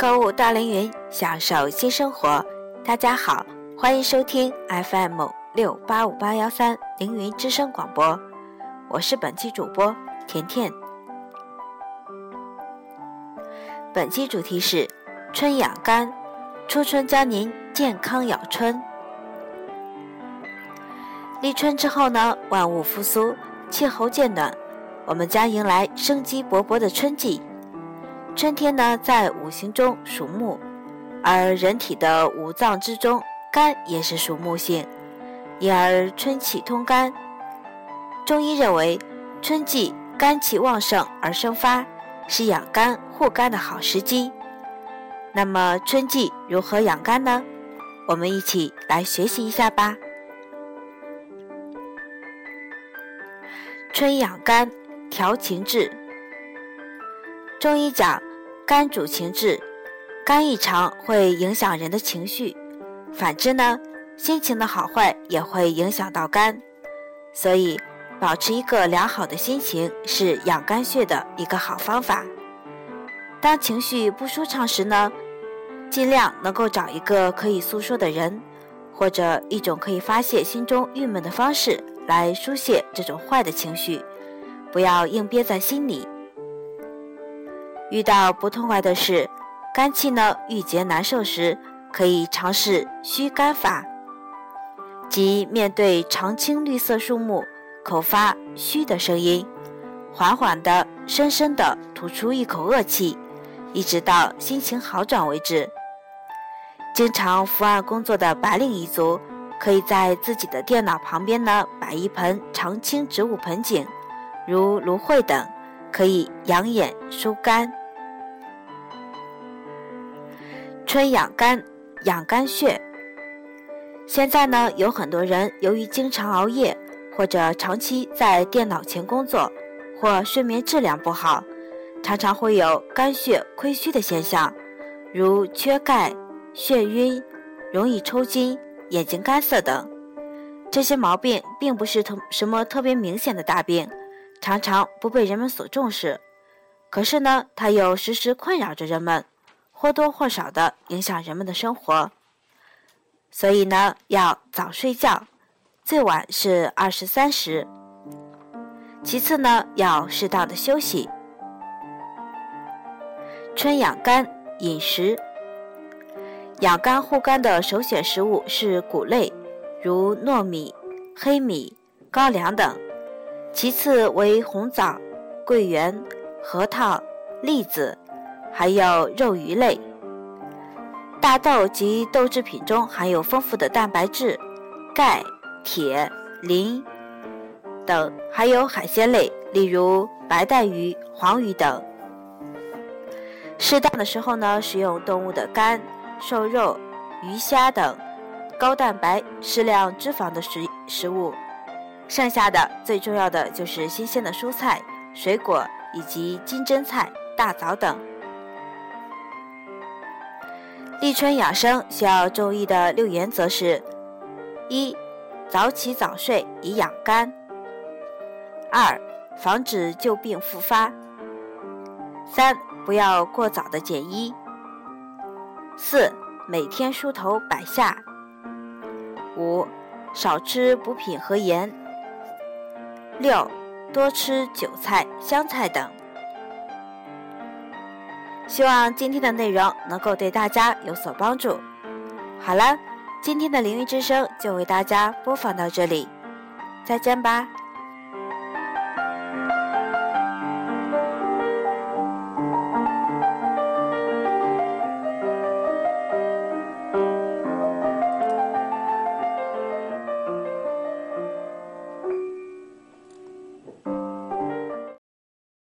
购物大凌云，享受新生活。大家好，欢迎收听 FM 六八五八幺三凌云之声广播，我是本期主播甜甜。本期主题是春养肝，初春教您健康养春。立春之后呢，万物复苏，气候渐暖，我们将迎来生机勃勃的春季。春天呢，在五行中属木，而人体的五脏之中，肝也是属木性，因而春气通肝。中医认为，春季肝气旺盛而生发，是养肝护肝的好时机。那么，春季如何养肝呢？我们一起来学习一下吧。春养肝，调情志。中医讲。肝主情志，肝异常会影响人的情绪，反之呢，心情的好坏也会影响到肝，所以保持一个良好的心情是养肝血的一个好方法。当情绪不舒畅时呢，尽量能够找一个可以诉说的人，或者一种可以发泄心中郁闷的方式来疏泄这种坏的情绪，不要硬憋在心里。遇到不痛快的事，肝气呢郁结难受时，可以尝试虚肝法，即面对常青绿色树木，口发虚的声音，缓缓的、深深的吐出一口恶气，一直到心情好转为止。经常伏案工作的白领一族，可以在自己的电脑旁边呢摆一盆常青植物盆景，如芦荟等，可以养眼疏肝。春养肝，养肝血。现在呢，有很多人由于经常熬夜，或者长期在电脑前工作，或睡眠质量不好，常常会有肝血亏虚的现象，如缺钙、眩晕、容易抽筋、眼睛干涩等。这些毛病并不是特什么特别明显的大病，常常不被人们所重视。可是呢，它又时时困扰着人们。或多或少的影响人们的生活，所以呢，要早睡觉，最晚是二十三时。其次呢，要适当的休息。春养肝饮食，养肝护肝的首选食物是谷类，如糯米、黑米、高粱等；其次为红枣、桂圆、核桃、栗子。还有肉鱼类，大豆及豆制品中含有丰富的蛋白质、钙、铁、磷等，还有海鲜类，例如白带鱼、黄鱼等。适当的时候呢，食用动物的肝、瘦肉、鱼虾等高蛋白、适量脂肪的食食物。剩下的最重要的就是新鲜的蔬菜、水果以及金针菜、大枣等。立春养生需要注意的六原则是：一、早起早睡以养肝；二、防止旧病复发；三、不要过早的减衣；四、每天梳头百下；五、少吃补品和盐；六、多吃韭菜、香菜等。希望今天的内容能够对大家有所帮助。好了，今天的凌云之声就为大家播放到这里，再见吧。